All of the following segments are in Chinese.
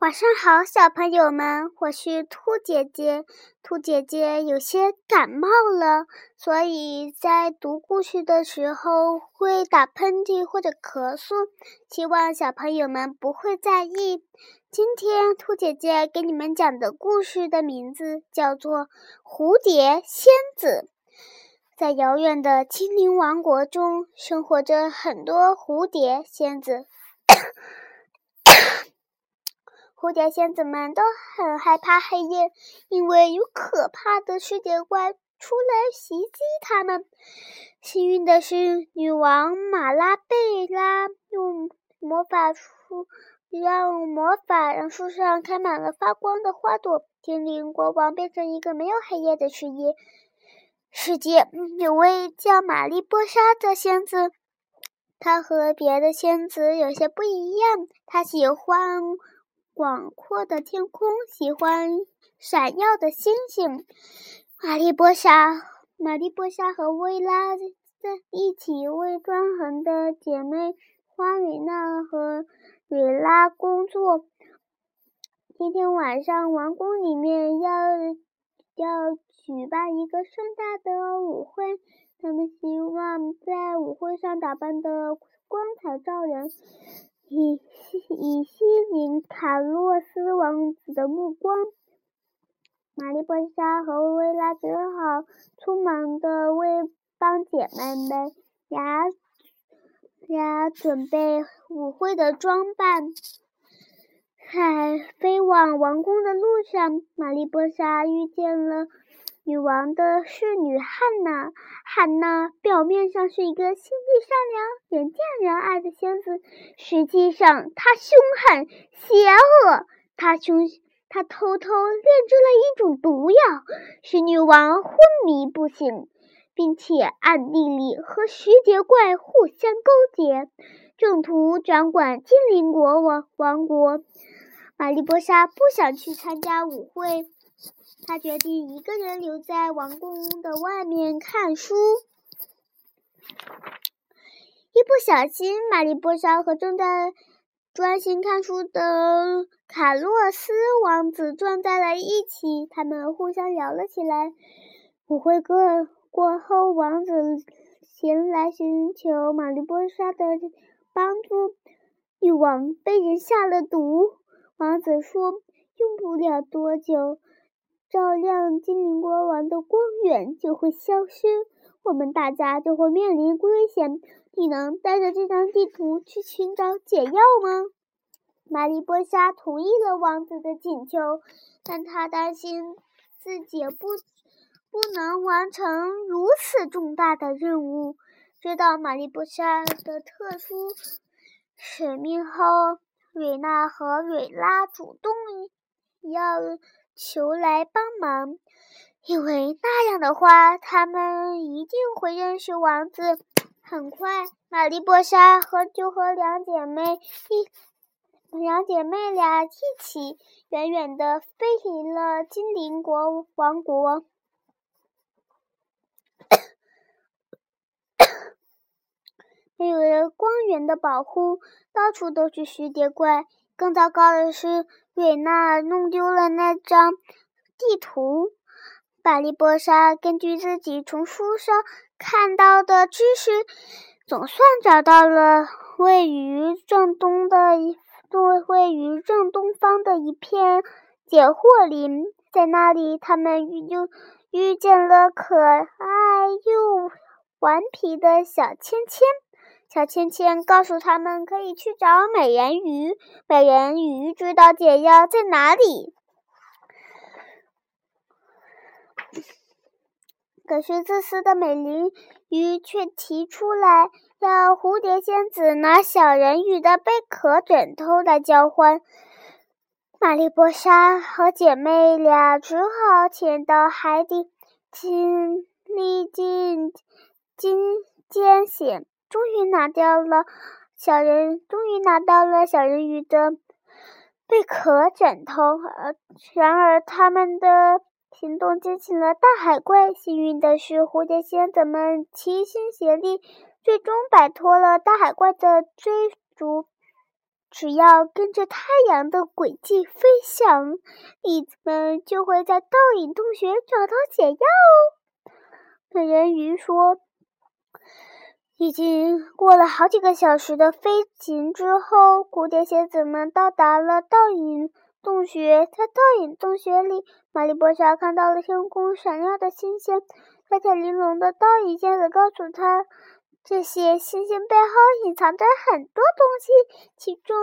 晚上好，小朋友们，我是兔姐姐。兔姐姐有些感冒了，所以在读故事的时候会打喷嚏或者咳嗽，希望小朋友们不会在意。今天兔姐姐给你们讲的故事的名字叫做《蝴蝶仙子》。在遥远的精灵王国中，生活着很多蝴蝶仙子。蝴蝶仙子们都很害怕黑夜，因为有可怕的世界怪出来袭击他们。幸运的是，女王马拉贝拉用魔法树让魔法让树上开满了发光的花朵，精灵国王变成一个没有黑夜的世界。世界有位叫玛丽波莎的仙子，她和别的仙子有些不一样，她喜欢。广阔的天空，喜欢闪耀的星星。玛丽波莎，玛丽波莎和薇拉在一起为专横的姐妹花米娜和蕊拉工作。今天晚上，王宫里面要要举办一个盛大的舞会，他们希望在舞会上打扮的光彩照人。以以吸引卡洛斯王子的目光，玛丽波莎和薇拉只好匆忙的为帮姐妹们俩俩准备舞会的装扮。在飞往王宫的路上，玛丽波莎遇见了。女王的侍女汉娜，汉娜表面上是一个心地善良、人见人爱的仙子，实际上她凶狠、邪恶。她凶，她偷偷炼制了一种毒药，使女王昏迷不醒，并且暗地里和石节怪互相勾结，正图掌管精灵国王王国。玛丽波莎不想去参加舞会。他决定一个人留在王宫的外面看书。一不小心，玛丽波莎和正在专心看书的卡洛斯王子撞在了一起，他们互相聊了起来。舞会过过后，王子前来寻求玛丽波莎的帮助。女王被人下了毒，王子说：“用不了多久。”照亮精灵国王的光源就会消失，我们大家就会面临危险。你能带着这张地图去寻找解药吗？玛丽波莎同意了王子的请求，但她担心自己不不能完成如此重大的任务。知道玛丽波莎的特殊使命后，瑞娜和瑞拉主动要。求来帮忙，因为那样的话，他们一定会认识王子。很快，玛丽波莎和就和两姐妹一两姐妹俩一起远远的飞离了精灵国王国。没有了光源的保护，到处都是石蝶怪。更糟糕的是，瑞娜弄丢了那张地图。玛丽波莎根据自己从书上看到的知识，总算找到了位于正东的一位于正东方的一片解惑林。在那里，他们遇又遇见了可爱又顽皮的小芊芊。小芊芊告诉他们，可以去找美人鱼。美人鱼知道解药在哪里。可是自私的美人鱼却提出来，要蝴蝶仙子拿小人鱼的贝壳枕头来交换。玛丽波莎和姐妹俩只好潜到海底，经历尽惊艰险。终于拿掉了小人，终于拿到了小人鱼的贝壳枕头。而然而，他们的行动惊醒了大海怪。幸运的是，蝴蝶仙子们齐心协力，最终摆脱了大海怪的追逐。只要跟着太阳的轨迹飞翔，你们就会在倒影洞穴找到解药哦。美人鱼说：“已经过了好几个小时的飞行之后，蝴蝶仙子们到达了倒影洞穴。在倒影洞穴里，玛丽波莎看到了天空闪耀的星星。彩彩玲珑的倒影仙子告诉她。”这些星星背后隐藏着很多东西，其中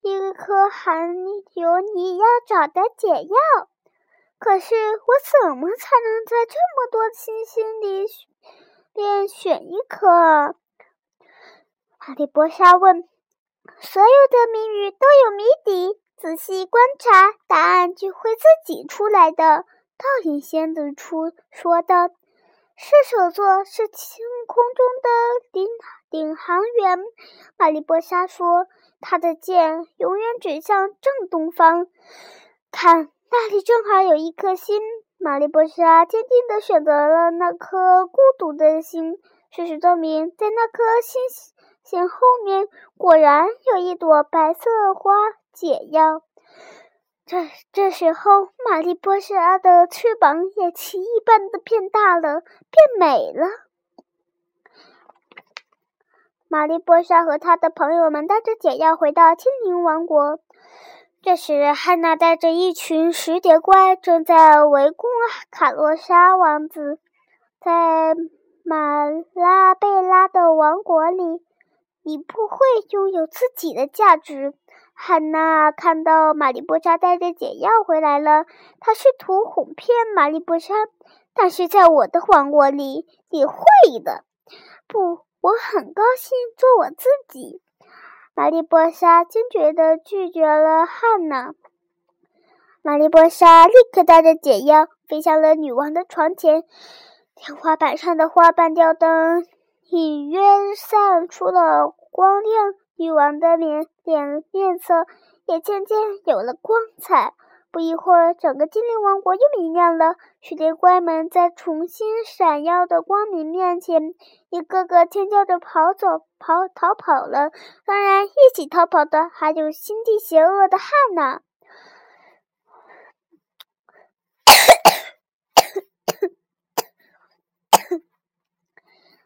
一颗含有你要找的解药。可是我怎么才能在这么多星星里便选一颗？哈利波莎问。所有的谜语都有谜底，仔细观察，答案就会自己出来的。倒影仙子出说的。射手座是星空中的领领航员，玛丽波莎说：“他的剑永远指向正东方。看，那里正好有一颗星。”玛丽波莎坚定地选择了那颗孤独的星。事实证明，在那颗星星后面，果然有一朵白色花解药。这这时候，玛丽波莎的翅膀也奇异般的变大了，变美了。玛丽波莎和他的朋友们带着解药回到精灵王国。这时，汉娜带着一群石蝶怪正在围攻卡洛莎王子。在马拉贝拉的王国里，你不会拥有自己的价值。汉娜看到玛丽波莎带着解药回来了，她试图哄骗玛丽波莎，但是在我的王国里，你会的。不，我很高兴做我自己。玛丽波莎坚决地拒绝了汉娜。玛丽波莎立刻带着解药飞向了女王的床前，天花板上的花瓣吊灯隐约散出了光亮。女王的脸脸面色也渐渐有了光彩。不一会儿，整个精灵王国又明亮了。石蝶怪们在重新闪耀的光明面前，一个个尖叫着跑走、跑逃跑了。当然，一起逃跑的还有心地邪恶的汉娜。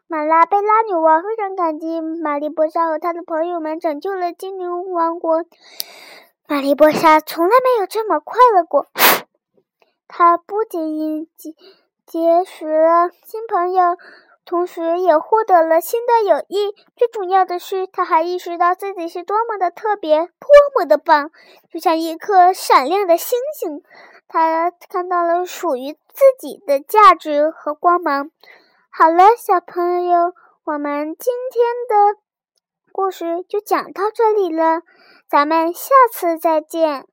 马拉贝拉女王非常感激玛丽波莎和她的朋友们拯救了精灵王国。玛丽波莎从来没有这么快乐过。她不仅结结识了新朋友，同时也获得了新的友谊。最重要的是，她还意识到自己是多么的特别，多么的棒，就像一颗闪亮的星星。她看到了属于自己的价值和光芒。好了，小朋友，我们今天的故事就讲到这里了，咱们下次再见。